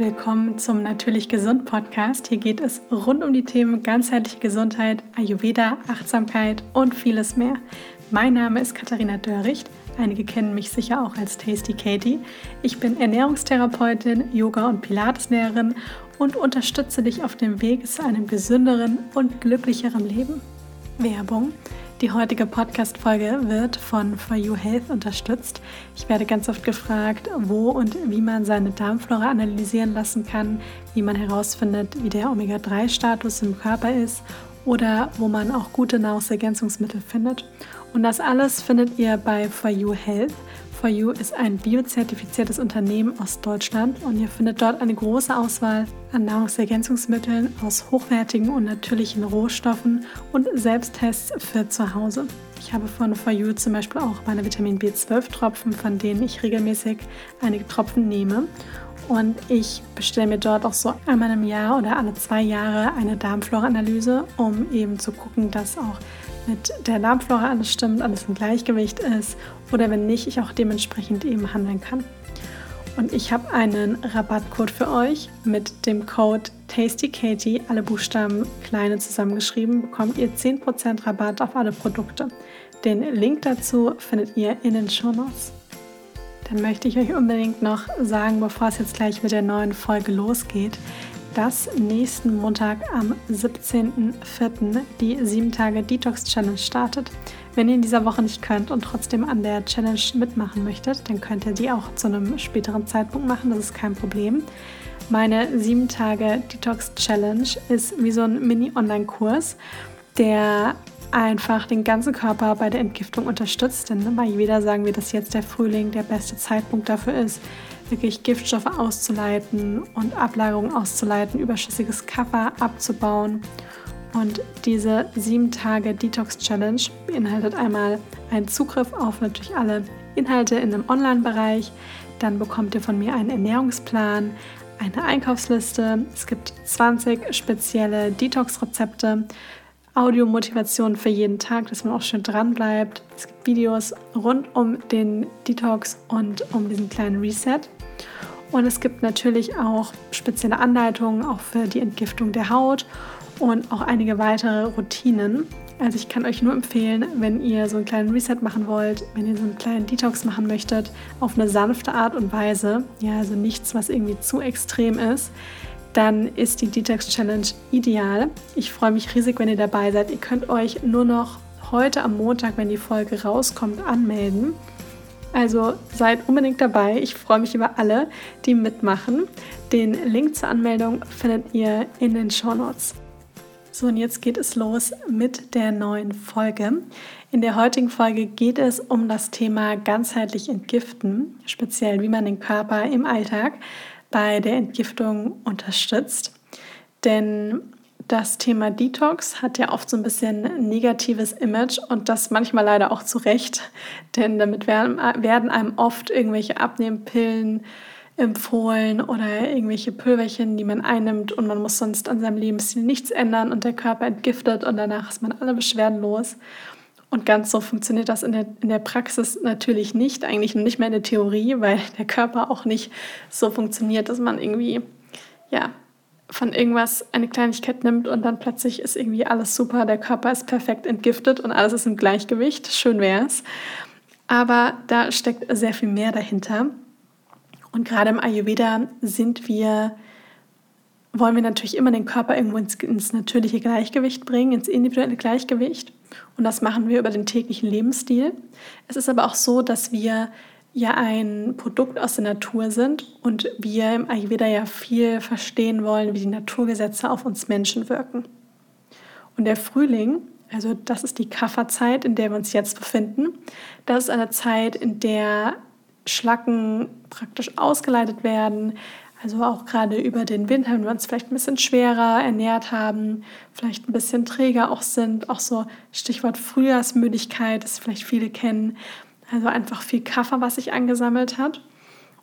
willkommen zum Natürlich Gesund Podcast. Hier geht es rund um die Themen ganzheitliche Gesundheit, Ayurveda, Achtsamkeit und vieles mehr. Mein Name ist Katharina Dörricht. Einige kennen mich sicher auch als Tasty Katie. Ich bin Ernährungstherapeutin, Yoga- und Pilateslehrerin und unterstütze dich auf dem Weg zu einem gesünderen und glücklicheren Leben. Werbung. Die heutige Podcast-Folge wird von For You Health unterstützt. Ich werde ganz oft gefragt, wo und wie man seine Darmflora analysieren lassen kann, wie man herausfindet, wie der Omega-3-Status im Körper ist oder wo man auch gute Nahrungsergänzungsmittel findet. Und das alles findet ihr bei For You Health. For You ist ein biozertifiziertes Unternehmen aus Deutschland und ihr findet dort eine große Auswahl an Nahrungsergänzungsmitteln aus hochwertigen und natürlichen Rohstoffen und Selbsttests für zu Hause. Ich habe von For You zum Beispiel auch meine Vitamin B12-Tropfen, von denen ich regelmäßig einige Tropfen nehme. Und ich bestelle mir dort auch so einmal im Jahr oder alle zwei Jahre eine Darmflora-Analyse, um eben zu gucken, dass auch mit der Darmflora alles stimmt, alles im Gleichgewicht ist oder wenn nicht, ich auch dementsprechend eben handeln kann. Und ich habe einen Rabattcode für euch mit dem Code TastyKatie, alle Buchstaben kleine zusammengeschrieben, bekommt ihr 10% Rabatt auf alle Produkte. Den Link dazu findet ihr in den Show Notes. Dann möchte ich euch unbedingt noch sagen, bevor es jetzt gleich mit der neuen Folge losgeht, dass nächsten Montag am 17.04. die 7 Tage Detox Challenge startet. Wenn ihr in dieser Woche nicht könnt und trotzdem an der Challenge mitmachen möchtet, dann könnt ihr die auch zu einem späteren Zeitpunkt machen, das ist kein Problem. Meine 7 Tage Detox Challenge ist wie so ein Mini-Online-Kurs, der einfach den ganzen Körper bei der Entgiftung unterstützt. Denn bei jeder sagen wir, dass jetzt der Frühling der beste Zeitpunkt dafür ist, wirklich Giftstoffe auszuleiten und Ablagerungen auszuleiten, überschüssiges Kaffer abzubauen. Und diese sieben Tage Detox Challenge beinhaltet einmal einen Zugriff auf natürlich alle Inhalte in einem Online-Bereich. Dann bekommt ihr von mir einen Ernährungsplan, eine Einkaufsliste. Es gibt 20 spezielle Detox-Rezepte, Audiomotivation für jeden Tag, dass man auch schön dran bleibt. Es gibt Videos rund um den Detox und um diesen kleinen Reset. Und es gibt natürlich auch spezielle Anleitungen auch für die Entgiftung der Haut und auch einige weitere Routinen. Also ich kann euch nur empfehlen, wenn ihr so einen kleinen Reset machen wollt, wenn ihr so einen kleinen Detox machen möchtet, auf eine sanfte Art und Weise, ja, also nichts, was irgendwie zu extrem ist, dann ist die Detox Challenge ideal. Ich freue mich riesig, wenn ihr dabei seid. Ihr könnt euch nur noch heute am Montag, wenn die Folge rauskommt, anmelden. Also seid unbedingt dabei. Ich freue mich über alle, die mitmachen. Den Link zur Anmeldung findet ihr in den Show Notes. So, und jetzt geht es los mit der neuen Folge. In der heutigen Folge geht es um das Thema ganzheitlich entgiften, speziell wie man den Körper im Alltag bei der Entgiftung unterstützt. Denn das Thema Detox hat ja oft so ein bisschen negatives Image und das manchmal leider auch zu Recht, denn damit werden, einem oft irgendwelche Abnehmpillen empfohlen oder irgendwelche Pülverchen, die man einnimmt und man muss sonst an seinem Lebensstil nichts ändern und der Körper entgiftet und danach ist man alle Beschwerden los. Und ganz so funktioniert das in der, in der Praxis natürlich nicht, eigentlich nicht mehr in der Theorie, weil der Körper auch nicht so funktioniert, dass man irgendwie, ja, von irgendwas eine Kleinigkeit nimmt und dann plötzlich ist irgendwie alles super, der Körper ist perfekt entgiftet und alles ist im Gleichgewicht. Schön wäre es. Aber da steckt sehr viel mehr dahinter. Und gerade im Ayurveda sind wir, wollen wir natürlich immer den Körper irgendwo ins, ins natürliche Gleichgewicht bringen, ins individuelle Gleichgewicht. Und das machen wir über den täglichen Lebensstil. Es ist aber auch so, dass wir ja ein Produkt aus der Natur sind und wir im Ayurveda ja viel verstehen wollen, wie die Naturgesetze auf uns Menschen wirken. Und der Frühling, also das ist die Kafferzeit, in der wir uns jetzt befinden, das ist eine Zeit, in der Schlacken praktisch ausgeleitet werden, also auch gerade über den Winter, wenn wir uns vielleicht ein bisschen schwerer ernährt haben, vielleicht ein bisschen träger auch sind, auch so Stichwort Frühjahrsmüdigkeit, das vielleicht viele kennen. Also einfach viel Kaffer, was sich angesammelt hat.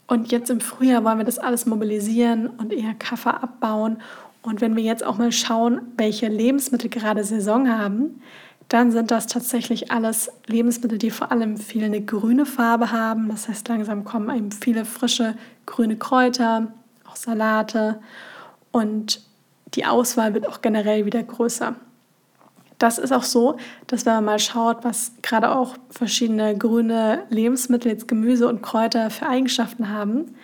Und jetzt im Frühjahr wollen wir das alles mobilisieren und eher Kaffer abbauen. Und wenn wir jetzt auch mal schauen, welche Lebensmittel gerade Saison haben, dann sind das tatsächlich alles Lebensmittel, die vor allem viel eine grüne Farbe haben. Das heißt, langsam kommen eben viele frische grüne Kräuter, Salate und die Auswahl wird auch generell wieder größer. Das ist auch so, dass wenn man mal schaut, was gerade auch verschiedene grüne Lebensmittel, jetzt Gemüse und Kräuter für Eigenschaften haben,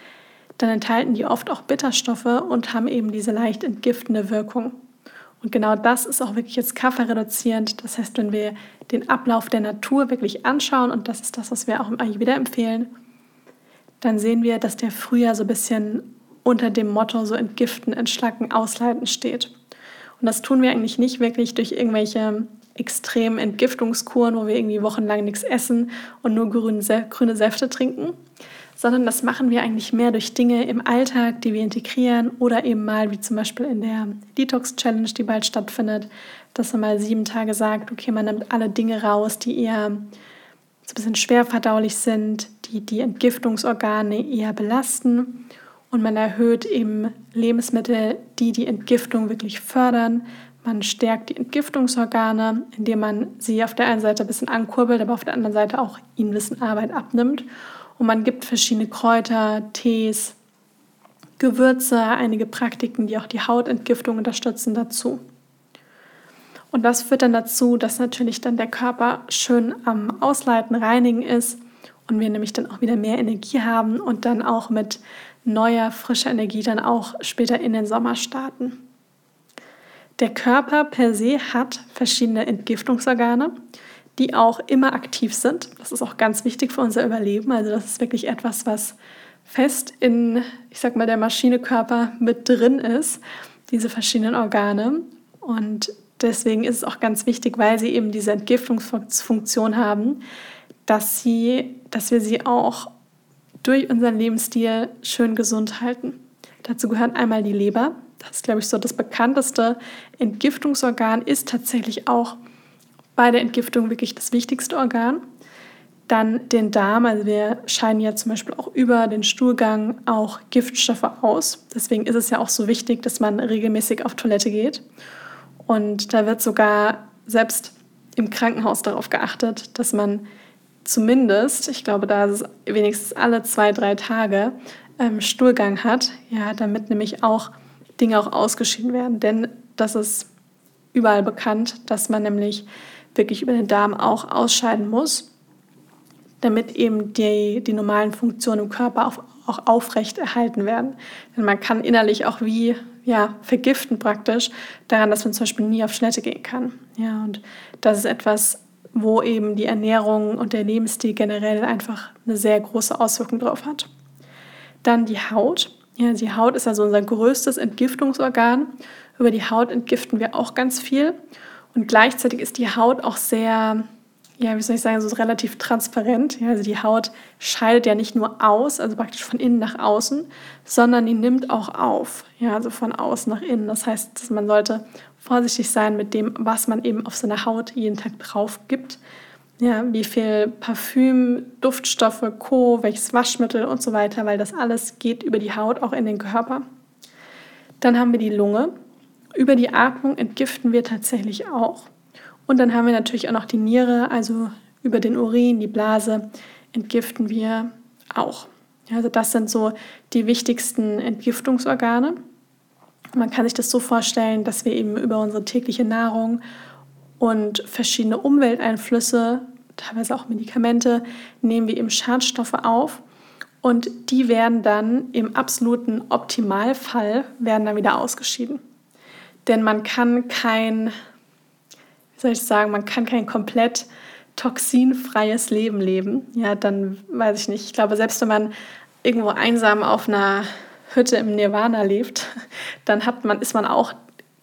dann enthalten die oft auch Bitterstoffe und haben eben diese leicht entgiftende Wirkung. Und genau das ist auch wirklich jetzt kaffeereduzierend. Das heißt, wenn wir den Ablauf der Natur wirklich anschauen, und das ist das, was wir auch im Ayurveda empfehlen, dann sehen wir, dass der Frühjahr so ein bisschen unter dem Motto so entgiften, entschlacken, ausleiten steht. Und das tun wir eigentlich nicht wirklich durch irgendwelche extremen Entgiftungskuren, wo wir irgendwie wochenlang nichts essen und nur grüne, grüne Säfte trinken, sondern das machen wir eigentlich mehr durch Dinge im Alltag, die wir integrieren oder eben mal, wie zum Beispiel in der Detox Challenge, die bald stattfindet, dass man mal sieben Tage sagt, okay, man nimmt alle Dinge raus, die eher so ein bisschen schwer verdaulich sind, die die Entgiftungsorgane eher belasten und man erhöht eben Lebensmittel, die die Entgiftung wirklich fördern. Man stärkt die Entgiftungsorgane, indem man sie auf der einen Seite ein bisschen ankurbelt, aber auf der anderen Seite auch ihnen ein bisschen Arbeit abnimmt. Und man gibt verschiedene Kräuter, Tees, Gewürze, einige Praktiken, die auch die Hautentgiftung unterstützen, dazu. Und das führt dann dazu, dass natürlich dann der Körper schön am Ausleiten, Reinigen ist und wir nämlich dann auch wieder mehr Energie haben und dann auch mit neuer, frischer Energie dann auch später in den Sommer starten. Der Körper per se hat verschiedene Entgiftungsorgane, die auch immer aktiv sind. Das ist auch ganz wichtig für unser Überleben. Also das ist wirklich etwas, was fest in, ich sag mal, der Maschinekörper mit drin ist, diese verschiedenen Organe. Und deswegen ist es auch ganz wichtig, weil sie eben diese Entgiftungsfunktion haben, dass, sie, dass wir sie auch durch unseren Lebensstil schön gesund halten. Dazu gehört einmal die Leber. Das ist, glaube ich, so das bekannteste Entgiftungsorgan, ist tatsächlich auch bei der Entgiftung wirklich das wichtigste Organ. Dann den Darm, also wir scheiden ja zum Beispiel auch über den Stuhlgang auch Giftstoffe aus. Deswegen ist es ja auch so wichtig, dass man regelmäßig auf Toilette geht. Und da wird sogar selbst im Krankenhaus darauf geachtet, dass man zumindest, ich glaube, da ist es wenigstens alle zwei, drei Tage ähm, Stuhlgang hat, ja, damit nämlich auch Dinge auch ausgeschieden werden. Denn das ist überall bekannt, dass man nämlich wirklich über den Darm auch ausscheiden muss, damit eben die, die normalen Funktionen im Körper auch, auch aufrecht erhalten werden. Denn man kann innerlich auch wie ja, vergiften praktisch daran, dass man zum Beispiel nie auf Toilette gehen kann. Ja, und das ist etwas, wo eben die Ernährung und der Lebensstil generell einfach eine sehr große Auswirkung drauf hat. Dann die Haut. Ja, die Haut ist also unser größtes Entgiftungsorgan. Über die Haut entgiften wir auch ganz viel. Und gleichzeitig ist die Haut auch sehr, ja, wie soll ich sagen, so relativ transparent. Ja, also die Haut scheidet ja nicht nur aus, also praktisch von innen nach außen, sondern die nimmt auch auf. Ja, also von außen nach innen. Das heißt, man sollte vorsichtig sein mit dem, was man eben auf seine Haut jeden Tag drauf gibt. Ja, wie viel Parfüm, Duftstoffe, Co., welches Waschmittel und so weiter, weil das alles geht über die Haut auch in den Körper. Dann haben wir die Lunge. Über die Atmung entgiften wir tatsächlich auch. Und dann haben wir natürlich auch noch die Niere, also über den Urin, die Blase entgiften wir auch. Also das sind so die wichtigsten Entgiftungsorgane. Man kann sich das so vorstellen, dass wir eben über unsere tägliche Nahrung und verschiedene Umwelteinflüsse, teilweise auch Medikamente, nehmen wir eben Schadstoffe auf und die werden dann im absoluten Optimalfall werden dann wieder ausgeschieden. Denn man kann kein, wie soll ich sagen, man kann kein komplett toxinfreies Leben leben. Ja, dann weiß ich nicht. Ich glaube, selbst wenn man irgendwo einsam auf einer Hütte im Nirvana lebt, dann hat man, ist man auch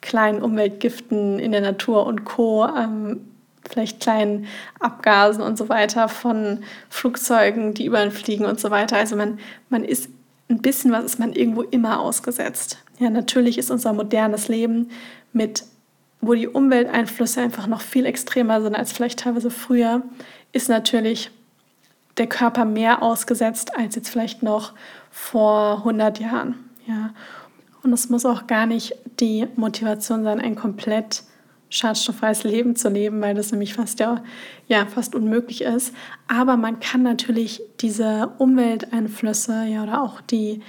kleinen Umweltgiften in der Natur und Co., ähm, vielleicht kleinen Abgasen und so weiter von Flugzeugen, die über ihn fliegen und so weiter. Also man, man ist ein bisschen was ist man irgendwo immer ausgesetzt. Ja, natürlich ist unser modernes Leben mit, wo die Umwelteinflüsse einfach noch viel extremer sind als vielleicht teilweise früher, ist natürlich der Körper mehr ausgesetzt als jetzt vielleicht noch vor 100 Jahren. Ja. Und es muss auch gar nicht die Motivation sein, ein komplett schadstofffreies Leben zu leben, weil das nämlich fast ja, ja fast unmöglich ist. Aber man kann natürlich diese Umwelteinflüsse ja oder auch die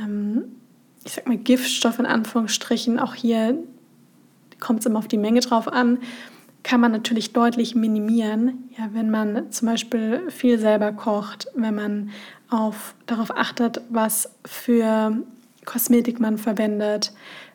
ähm, ich sag mal, Giftstoff in Anführungsstrichen, auch hier kommt es immer auf die Menge drauf an, kann man natürlich deutlich minimieren, ja, wenn man zum Beispiel viel selber kocht, wenn man auf, darauf achtet, was für Kosmetik man verwendet,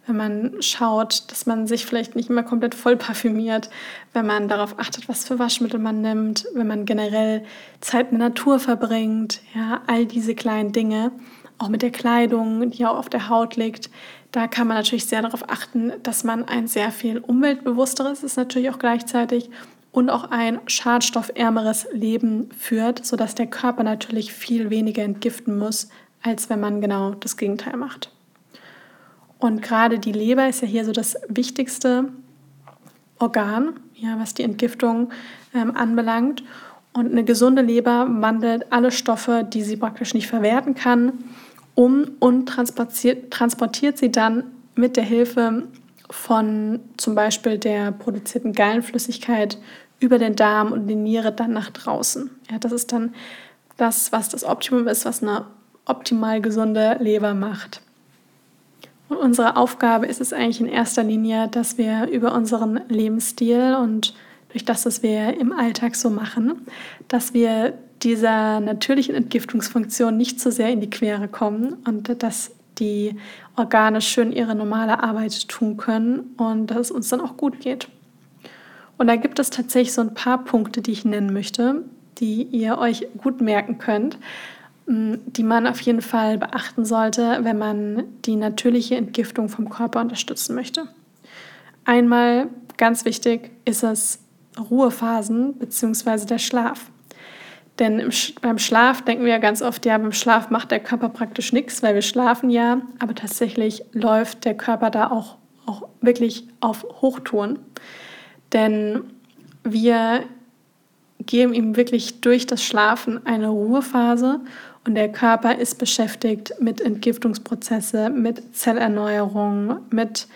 wenn man schaut, dass man sich vielleicht nicht immer komplett voll parfümiert, wenn man darauf achtet, was für Waschmittel man nimmt, wenn man generell Zeit in der Natur verbringt, ja, all diese kleinen Dinge, auch mit der Kleidung, die auch auf der Haut liegt, da kann man natürlich sehr darauf achten, dass man ein sehr viel umweltbewussteres ist natürlich auch gleichzeitig und auch ein schadstoffärmeres Leben führt, sodass der Körper natürlich viel weniger entgiften muss, als wenn man genau das Gegenteil macht. Und gerade die Leber ist ja hier so das wichtigste Organ, ja, was die Entgiftung ähm, anbelangt. Und eine gesunde Leber wandelt alle Stoffe, die sie praktisch nicht verwerten kann, um und transportiert, transportiert sie dann mit der Hilfe von zum Beispiel der produzierten Gallenflüssigkeit über den Darm und die Niere dann nach draußen. Ja, das ist dann das, was das Optimum ist, was eine optimal gesunde Leber macht. Und unsere Aufgabe ist es eigentlich in erster Linie, dass wir über unseren Lebensstil und durch das, was wir im Alltag so machen, dass wir dieser natürlichen Entgiftungsfunktion nicht so sehr in die Quere kommen und dass die Organe schön ihre normale Arbeit tun können und dass es uns dann auch gut geht. Und da gibt es tatsächlich so ein paar Punkte, die ich nennen möchte, die ihr euch gut merken könnt, die man auf jeden Fall beachten sollte, wenn man die natürliche Entgiftung vom Körper unterstützen möchte. Einmal ganz wichtig ist es Ruhephasen bzw. der Schlaf. Denn im, beim Schlaf denken wir ja ganz oft, ja, beim Schlaf macht der Körper praktisch nichts, weil wir schlafen ja, aber tatsächlich läuft der Körper da auch, auch wirklich auf Hochtouren. Denn wir geben ihm wirklich durch das Schlafen eine Ruhephase und der Körper ist beschäftigt mit Entgiftungsprozesse, mit Zellerneuerung, mit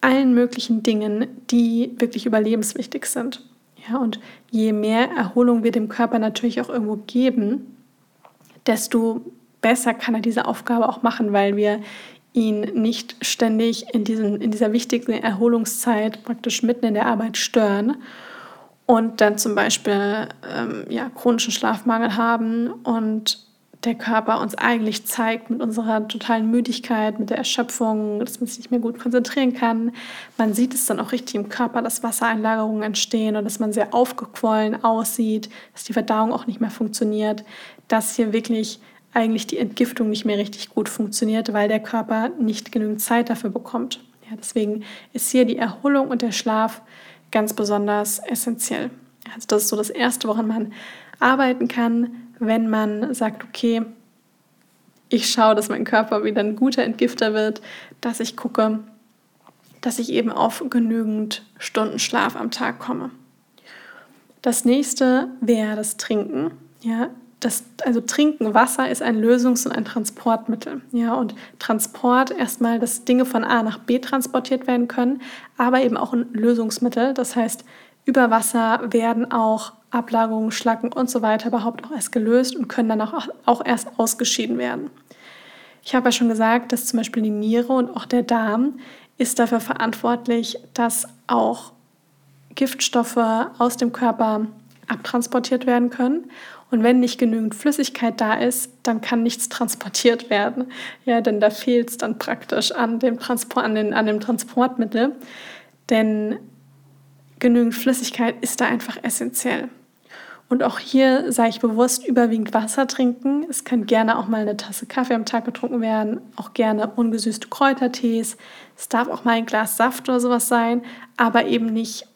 allen möglichen Dingen, die wirklich überlebenswichtig sind. Ja, und je mehr Erholung wir dem Körper natürlich auch irgendwo geben, desto besser kann er diese Aufgabe auch machen, weil wir ihn nicht ständig in, diesen, in dieser wichtigen Erholungszeit praktisch mitten in der Arbeit stören und dann zum Beispiel ähm, ja, chronischen Schlafmangel haben und der Körper uns eigentlich zeigt mit unserer totalen Müdigkeit, mit der Erschöpfung, dass man sich nicht mehr gut konzentrieren kann. Man sieht es dann auch richtig im Körper, dass Wassereinlagerungen entstehen und dass man sehr aufgequollen aussieht, dass die Verdauung auch nicht mehr funktioniert, dass hier wirklich eigentlich die Entgiftung nicht mehr richtig gut funktioniert, weil der Körper nicht genügend Zeit dafür bekommt. Ja, deswegen ist hier die Erholung und der Schlaf ganz besonders essentiell. Also das ist so das Erste, woran man arbeiten kann, wenn man sagt, okay, ich schaue, dass mein Körper wieder ein guter Entgifter wird, dass ich gucke, dass ich eben auf genügend Stunden Schlaf am Tag komme. Das nächste wäre das Trinken. Ja, das, also Trinken, Wasser ist ein Lösungs- und ein Transportmittel. Ja, und Transport erstmal, dass Dinge von A nach B transportiert werden können, aber eben auch ein Lösungsmittel. Das heißt, über Wasser werden auch Ablagerungen, Schlacken und so weiter überhaupt auch erst gelöst und können dann auch, auch erst ausgeschieden werden. Ich habe ja schon gesagt, dass zum Beispiel die Niere und auch der Darm ist dafür verantwortlich, dass auch Giftstoffe aus dem Körper abtransportiert werden können. Und wenn nicht genügend Flüssigkeit da ist, dann kann nichts transportiert werden. Ja, denn da fehlt es dann praktisch an dem, Transport, an, den, an dem Transportmittel. Denn genügend Flüssigkeit ist da einfach essentiell. Und auch hier sage ich bewusst überwiegend Wasser trinken. Es kann gerne auch mal eine Tasse Kaffee am Tag getrunken werden, auch gerne ungesüßte Kräutertees. Es darf auch mal ein Glas Saft oder sowas sein, aber eben nicht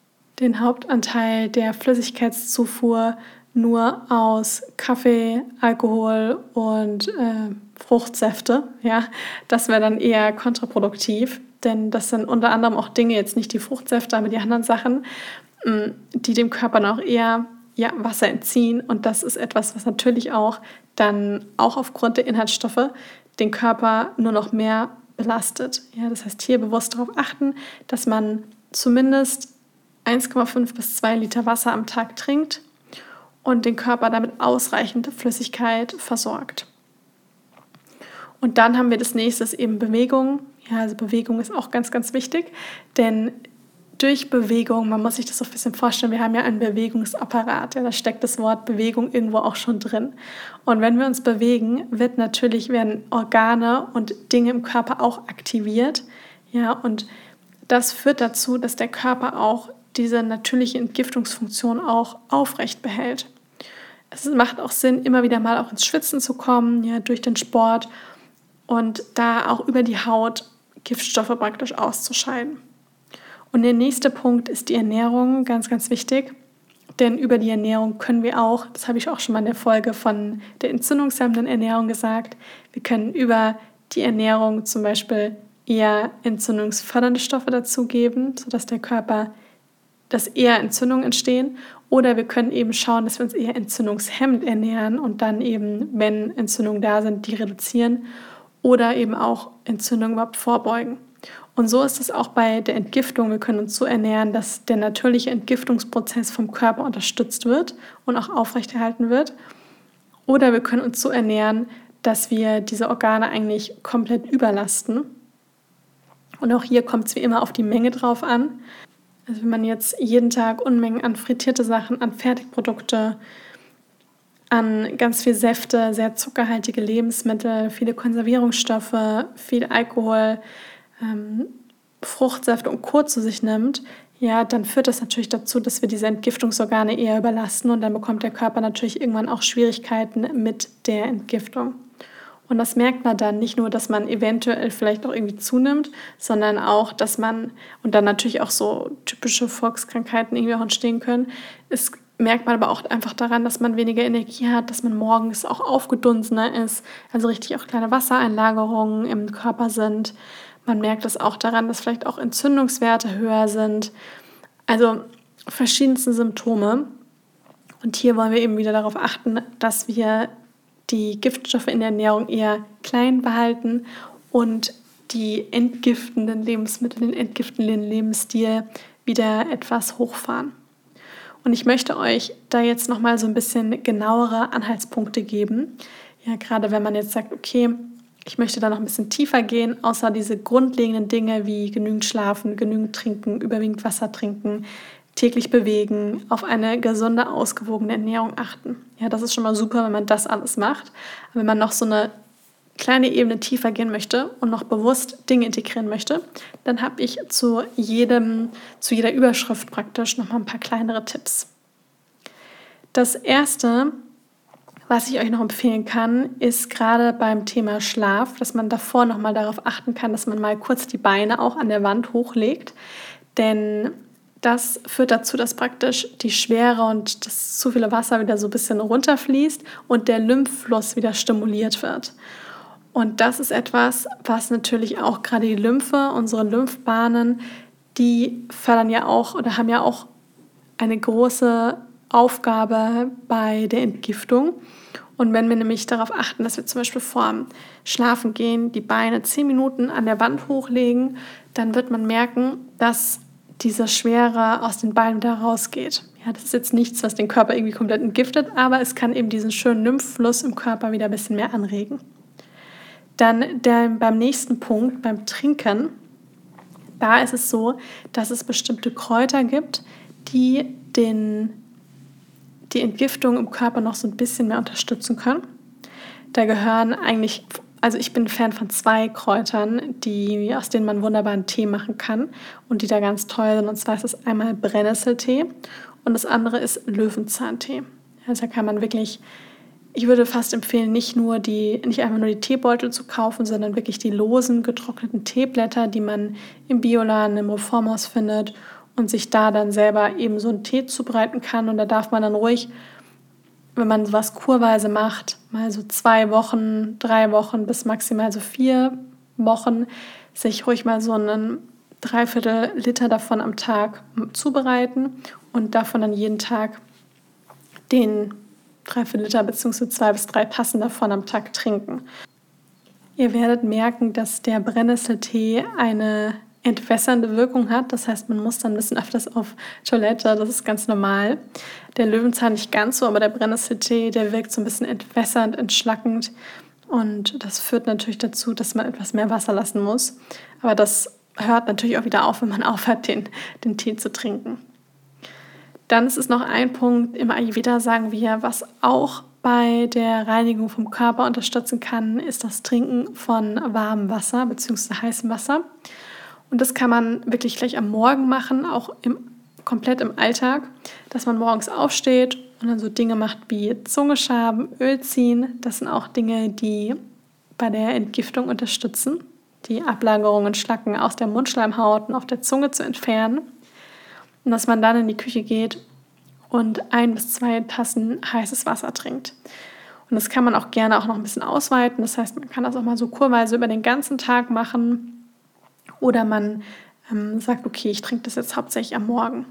den Hauptanteil der Flüssigkeitszufuhr nur aus Kaffee, Alkohol und äh, Fruchtsäfte. Ja, das wäre dann eher kontraproduktiv, denn das sind unter anderem auch Dinge, jetzt nicht die Fruchtsäfte, aber die anderen Sachen, mm, die dem Körper noch eher ja, Wasser entziehen. Und das ist etwas, was natürlich auch dann auch aufgrund der Inhaltsstoffe den Körper nur noch mehr belastet. Ja, das heißt, hier bewusst darauf achten, dass man zumindest 1,5 bis 2 Liter Wasser am Tag trinkt und den Körper damit ausreichend Flüssigkeit versorgt. Und dann haben wir das nächste eben Bewegung. Ja, also Bewegung ist auch ganz, ganz wichtig, denn durch Bewegung, man muss sich das so ein bisschen vorstellen, wir haben ja einen Bewegungsapparat, ja, da steckt das Wort Bewegung irgendwo auch schon drin. Und wenn wir uns bewegen, wird natürlich, werden Organe und Dinge im Körper auch aktiviert, ja, und das führt dazu, dass der Körper auch diese natürliche Entgiftungsfunktion auch aufrecht behält. Es macht auch Sinn, immer wieder mal auch ins Schwitzen zu kommen, ja, durch den Sport und da auch über die Haut Giftstoffe praktisch auszuscheiden. Und der nächste Punkt ist die Ernährung, ganz, ganz wichtig. Denn über die Ernährung können wir auch, das habe ich auch schon mal in der Folge von der entzündungshemmenden Ernährung gesagt, wir können über die Ernährung zum Beispiel eher entzündungsfördernde Stoffe dazugeben, sodass der Körper, dass eher Entzündungen entstehen. Oder wir können eben schauen, dass wir uns eher entzündungshemmend ernähren und dann eben, wenn Entzündungen da sind, die reduzieren oder eben auch Entzündungen überhaupt vorbeugen. Und so ist es auch bei der Entgiftung. Wir können uns so ernähren, dass der natürliche Entgiftungsprozess vom Körper unterstützt wird und auch aufrechterhalten wird. Oder wir können uns so ernähren, dass wir diese Organe eigentlich komplett überlasten. Und auch hier kommt es wie immer auf die Menge drauf an. Also wenn man jetzt jeden Tag Unmengen an frittierte Sachen, an Fertigprodukte, an ganz viel Säfte, sehr zuckerhaltige Lebensmittel, viele Konservierungsstoffe, viel Alkohol, ähm, Fruchtsäfte und Co. zu sich nimmt, ja, dann führt das natürlich dazu, dass wir diese Entgiftungsorgane eher überlasten und dann bekommt der Körper natürlich irgendwann auch Schwierigkeiten mit der Entgiftung. Und das merkt man dann nicht nur, dass man eventuell vielleicht auch irgendwie zunimmt, sondern auch, dass man, und dann natürlich auch so typische Volkskrankheiten irgendwie auch entstehen können, es merkt man aber auch einfach daran, dass man weniger Energie hat, dass man morgens auch aufgedunsener ist, also richtig auch kleine Wassereinlagerungen im Körper sind. Man merkt es auch daran, dass vielleicht auch Entzündungswerte höher sind. Also verschiedenste Symptome. Und hier wollen wir eben wieder darauf achten, dass wir die Giftstoffe in der Ernährung eher klein behalten und die entgiftenden Lebensmittel, den entgiftenden Lebensstil wieder etwas hochfahren. Und ich möchte euch da jetzt nochmal so ein bisschen genauere Anhaltspunkte geben. Ja, gerade wenn man jetzt sagt, okay, ich möchte da noch ein bisschen tiefer gehen, außer diese grundlegenden Dinge wie genügend schlafen, genügend trinken, überwiegend Wasser trinken, täglich bewegen, auf eine gesunde, ausgewogene Ernährung achten. Ja, das ist schon mal super, wenn man das alles macht. Aber wenn man noch so eine kleine Ebene tiefer gehen möchte und noch bewusst Dinge integrieren möchte, dann habe ich zu jedem, zu jeder Überschrift praktisch noch mal ein paar kleinere Tipps. Das erste was ich euch noch empfehlen kann, ist gerade beim Thema Schlaf, dass man davor noch mal darauf achten kann, dass man mal kurz die Beine auch an der Wand hochlegt, denn das führt dazu, dass praktisch die Schwere und das zu viele Wasser wieder so ein bisschen runterfließt und der Lymphfluss wieder stimuliert wird. Und das ist etwas, was natürlich auch gerade die Lymphe, unsere Lymphbahnen, die fördern ja auch oder haben ja auch eine große Aufgabe bei der Entgiftung. Und wenn wir nämlich darauf achten, dass wir zum Beispiel vorm Schlafen gehen, die Beine zehn Minuten an der Wand hochlegen, dann wird man merken, dass diese Schwere aus den Beinen da rausgeht. Ja, das ist jetzt nichts, was den Körper irgendwie komplett entgiftet, aber es kann eben diesen schönen Lymphfluss im Körper wieder ein bisschen mehr anregen. Dann der, beim nächsten Punkt, beim Trinken, da ist es so, dass es bestimmte Kräuter gibt, die den die Entgiftung im Körper noch so ein bisschen mehr unterstützen können. Da gehören eigentlich, also ich bin Fan von zwei Kräutern, die, aus denen man wunderbaren Tee machen kann und die da ganz toll sind. Und zwar ist es einmal Brennnesseltee und das andere ist Löwenzahntee. Also da kann man wirklich, ich würde fast empfehlen, nicht nur die, nicht einfach nur die Teebeutel zu kaufen, sondern wirklich die losen getrockneten Teeblätter, die man im Bioladen, im Reformhaus findet und sich da dann selber eben so einen Tee zubereiten kann. Und da darf man dann ruhig, wenn man sowas kurweise macht, mal so zwei Wochen, drei Wochen bis maximal so vier Wochen, sich ruhig mal so einen Dreiviertel Liter davon am Tag zubereiten und davon dann jeden Tag den Dreiviertel Liter bzw. zwei bis drei Tassen davon am Tag trinken. Ihr werdet merken, dass der Brennnesseltee eine entwässernde Wirkung hat. Das heißt, man muss dann ein bisschen öfters auf Toilette, das ist ganz normal. Der Löwenzahn nicht ganz so, aber der Brennnesseltee, der wirkt so ein bisschen entwässernd, entschlackend Und das führt natürlich dazu, dass man etwas mehr Wasser lassen muss. Aber das hört natürlich auch wieder auf, wenn man aufhört, den, den Tee zu trinken. Dann ist es noch ein Punkt im Ayurveda, sagen wir, was auch bei der Reinigung vom Körper unterstützen kann, ist das Trinken von warmem Wasser bzw. heißem Wasser. Und das kann man wirklich gleich am Morgen machen, auch im, komplett im Alltag, dass man morgens aufsteht und dann so Dinge macht wie Zunge schaben, Öl ziehen. Das sind auch Dinge, die bei der Entgiftung unterstützen, die Ablagerungen, Schlacken aus der Mundschleimhaut und auf der Zunge zu entfernen. Und dass man dann in die Küche geht und ein bis zwei Tassen heißes Wasser trinkt. Und das kann man auch gerne auch noch ein bisschen ausweiten. Das heißt, man kann das auch mal so kurweise über den ganzen Tag machen oder man ähm, sagt, okay, ich trinke das jetzt hauptsächlich am Morgen.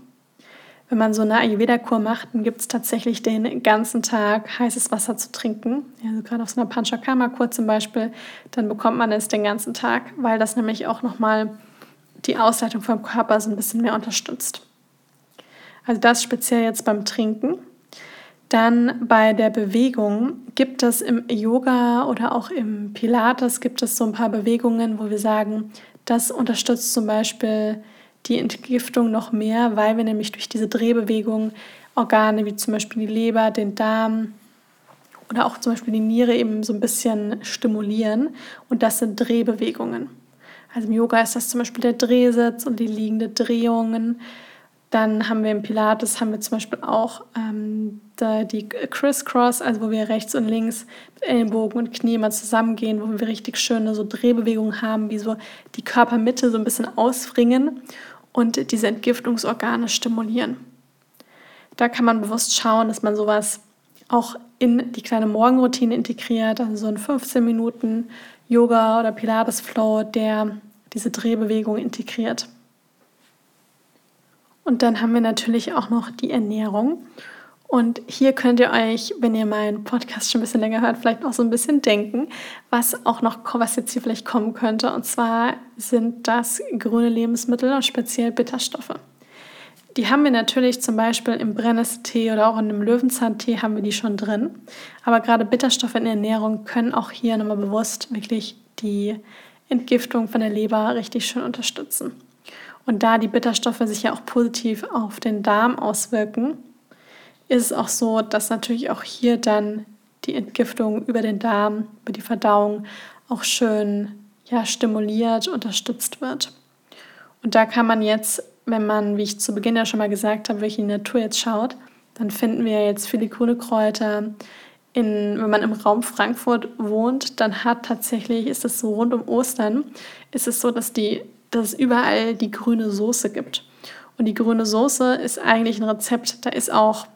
Wenn man so eine Ayurveda-Kur macht, dann gibt es tatsächlich den ganzen Tag heißes Wasser zu trinken. Also gerade auf so einer Panchakarma-Kur zum Beispiel, dann bekommt man es den ganzen Tag, weil das nämlich auch nochmal die Ausleitung vom Körper so ein bisschen mehr unterstützt. Also das speziell jetzt beim Trinken. Dann bei der Bewegung gibt es im Yoga oder auch im Pilates gibt es so ein paar Bewegungen, wo wir sagen, das unterstützt zum Beispiel die Entgiftung noch mehr, weil wir nämlich durch diese Drehbewegung Organe wie zum Beispiel die Leber, den Darm oder auch zum Beispiel die Niere eben so ein bisschen stimulieren. Und das sind Drehbewegungen. Also im Yoga ist das zum Beispiel der Drehsitz und die liegende Drehungen. Dann haben wir im Pilates haben wir zum Beispiel auch ähm, die Crisscross, also wo wir rechts und links mit Ellenbogen und Knie mal zusammengehen, wo wir richtig schöne so Drehbewegungen haben, wie so die Körpermitte so ein bisschen ausfringen und diese Entgiftungsorgane stimulieren. Da kann man bewusst schauen, dass man sowas auch in die kleine Morgenroutine integriert, also so ein 15 Minuten Yoga oder Pilates Flow, der diese Drehbewegung integriert. Und dann haben wir natürlich auch noch die Ernährung. Und hier könnt ihr euch, wenn ihr meinen Podcast schon ein bisschen länger hört, vielleicht auch so ein bisschen denken, was auch noch, was jetzt hier vielleicht kommen könnte. Und zwar sind das grüne Lebensmittel und speziell Bitterstoffe. Die haben wir natürlich zum Beispiel im Brennnesseltee oder auch in einem Löwenzahntee haben wir die schon drin. Aber gerade Bitterstoffe in der Ernährung können auch hier nochmal bewusst wirklich die Entgiftung von der Leber richtig schön unterstützen. Und da die Bitterstoffe sich ja auch positiv auf den Darm auswirken, ist es auch so, dass natürlich auch hier dann die Entgiftung über den Darm, über die Verdauung auch schön ja, stimuliert, unterstützt wird. Und da kann man jetzt, wenn man, wie ich zu Beginn ja schon mal gesagt habe, welche Natur jetzt schaut, dann finden wir jetzt viele grüne Kräuter. In, wenn man im Raum Frankfurt wohnt, dann hat tatsächlich, ist es so rund um Ostern, ist es so, dass die dass es überall die grüne Soße gibt. Und die grüne Soße ist eigentlich ein Rezept, da ist auch,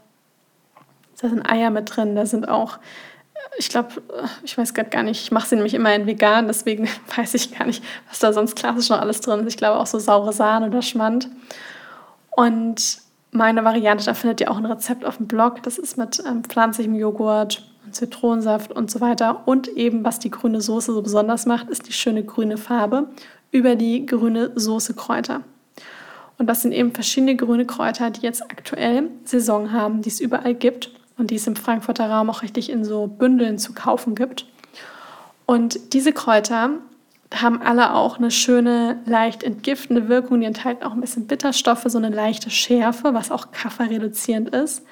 da sind Eier mit drin, da sind auch, ich glaube, ich weiß gerade gar nicht, ich mache sie nämlich immer in vegan, deswegen weiß ich gar nicht, was da sonst klassisch noch alles drin ist. Ich glaube auch so saure Sahne oder Schmand. Und meine Variante, da findet ihr auch ein Rezept auf dem Blog. Das ist mit ähm, pflanzlichem Joghurt und Zitronensaft und so weiter. Und eben, was die grüne Soße so besonders macht, ist die schöne grüne Farbe über die grüne Soßekräuter. Und das sind eben verschiedene grüne Kräuter, die jetzt aktuell Saison haben, die es überall gibt und die es im Frankfurter Raum auch richtig in so Bündeln zu kaufen gibt. Und diese Kräuter haben alle auch eine schöne, leicht entgiftende Wirkung. Die enthalten auch ein bisschen Bitterstoffe, so eine leichte Schärfe, was auch kaffeereduzierend ist.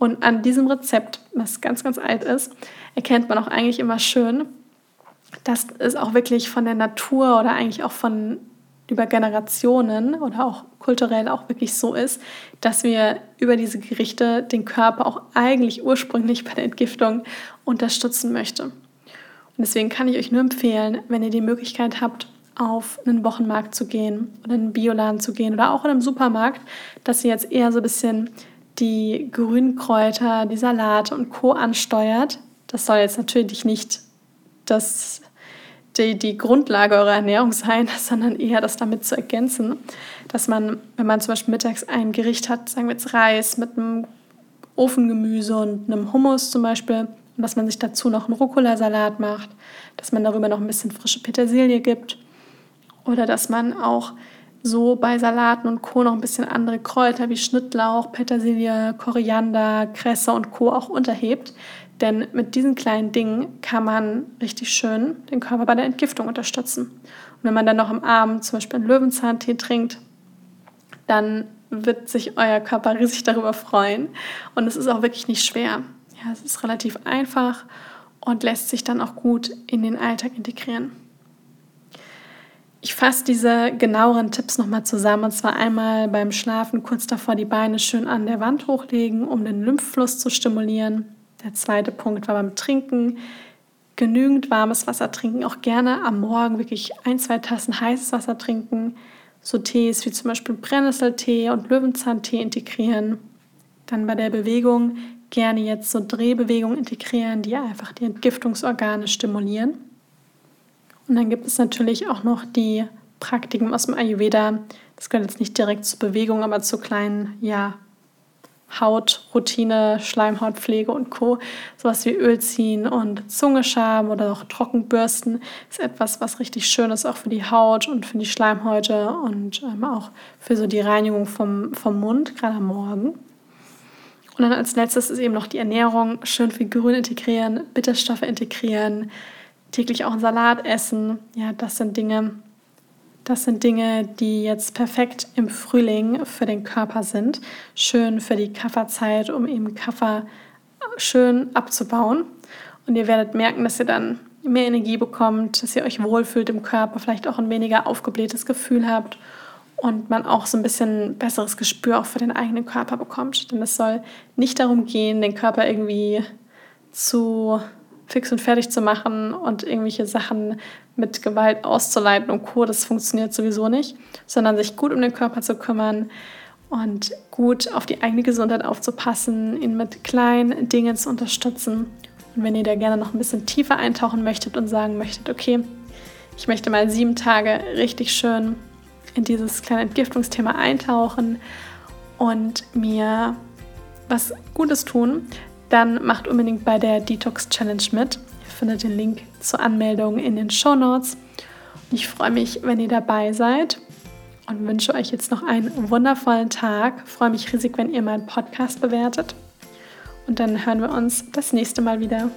Und an diesem Rezept, was ganz, ganz alt ist, erkennt man auch eigentlich immer schön, dass es auch wirklich von der Natur oder eigentlich auch von über Generationen oder auch kulturell auch wirklich so ist, dass wir über diese Gerichte den Körper auch eigentlich ursprünglich bei der Entgiftung unterstützen möchte. Und deswegen kann ich euch nur empfehlen, wenn ihr die Möglichkeit habt, auf einen Wochenmarkt zu gehen oder in einen Bioladen zu gehen oder auch in einem Supermarkt, dass ihr jetzt eher so ein bisschen die Grünkräuter, die Salate und Co. ansteuert. Das soll jetzt natürlich nicht das, die, die Grundlage eurer Ernährung sein, sondern eher das damit zu ergänzen, dass man, wenn man zum Beispiel mittags ein Gericht hat, sagen wir jetzt Reis mit einem Ofengemüse und einem Hummus zum Beispiel, und dass man sich dazu noch einen Rucola-Salat macht, dass man darüber noch ein bisschen frische Petersilie gibt oder dass man auch so bei Salaten und Co. noch ein bisschen andere Kräuter wie Schnittlauch, Petersilie, Koriander, Kresse und Co. auch unterhebt, Denn mit diesen kleinen Dingen kann man richtig schön den Körper bei der Entgiftung unterstützen. Und wenn man dann noch am Abend zum Beispiel einen Löwenzahntee trinkt, dann wird sich euer Körper riesig darüber freuen. Und es ist auch wirklich nicht schwer. Ja, es ist relativ einfach und lässt sich dann auch gut in den Alltag integrieren. Ich fasse diese genaueren Tipps nochmal zusammen. Und zwar einmal beim Schlafen kurz davor die Beine schön an der Wand hochlegen, um den Lymphfluss zu stimulieren. Der zweite Punkt war beim Trinken. Genügend warmes Wasser trinken, auch gerne am Morgen wirklich ein, zwei Tassen heißes Wasser trinken. So Tees wie zum Beispiel Brennnesseltee und Löwenzahntee integrieren. Dann bei der Bewegung gerne jetzt so Drehbewegungen integrieren, die einfach die Entgiftungsorgane stimulieren. Und dann gibt es natürlich auch noch die Praktiken aus dem Ayurveda. Das gehört jetzt nicht direkt zur Bewegung, aber zu kleinen, ja, Hautroutine, Schleimhautpflege und Co. Sowas wie Öl ziehen und Zunge schaben oder auch Trockenbürsten ist etwas, was richtig schön ist, auch für die Haut und für die Schleimhäute und ähm, auch für so die Reinigung vom, vom Mund, gerade am Morgen. Und dann als letztes ist eben noch die Ernährung. Schön viel Grün integrieren, Bitterstoffe integrieren, täglich auch einen Salat essen. Ja, das sind Dinge, das sind Dinge, die jetzt perfekt im Frühling für den Körper sind. Schön für die Kafferzeit, um eben Kaffer schön abzubauen. Und ihr werdet merken, dass ihr dann mehr Energie bekommt, dass ihr euch wohlfühlt im Körper, vielleicht auch ein weniger aufgeblähtes Gefühl habt und man auch so ein bisschen besseres Gespür auch für den eigenen Körper bekommt. Denn es soll nicht darum gehen, den Körper irgendwie zu fix und fertig zu machen und irgendwelche Sachen mit Gewalt auszuleiten und Co. Das funktioniert sowieso nicht, sondern sich gut um den Körper zu kümmern und gut auf die eigene Gesundheit aufzupassen, ihn mit kleinen Dingen zu unterstützen. Und wenn ihr da gerne noch ein bisschen tiefer eintauchen möchtet und sagen möchtet, okay, ich möchte mal sieben Tage richtig schön in dieses kleine Entgiftungsthema eintauchen und mir was Gutes tun, dann macht unbedingt bei der Detox Challenge mit. Ihr findet den Link zur Anmeldung in den Show Notes. Ich freue mich, wenn ihr dabei seid und wünsche euch jetzt noch einen wundervollen Tag. Ich freue mich riesig, wenn ihr meinen Podcast bewertet. Und dann hören wir uns das nächste Mal wieder.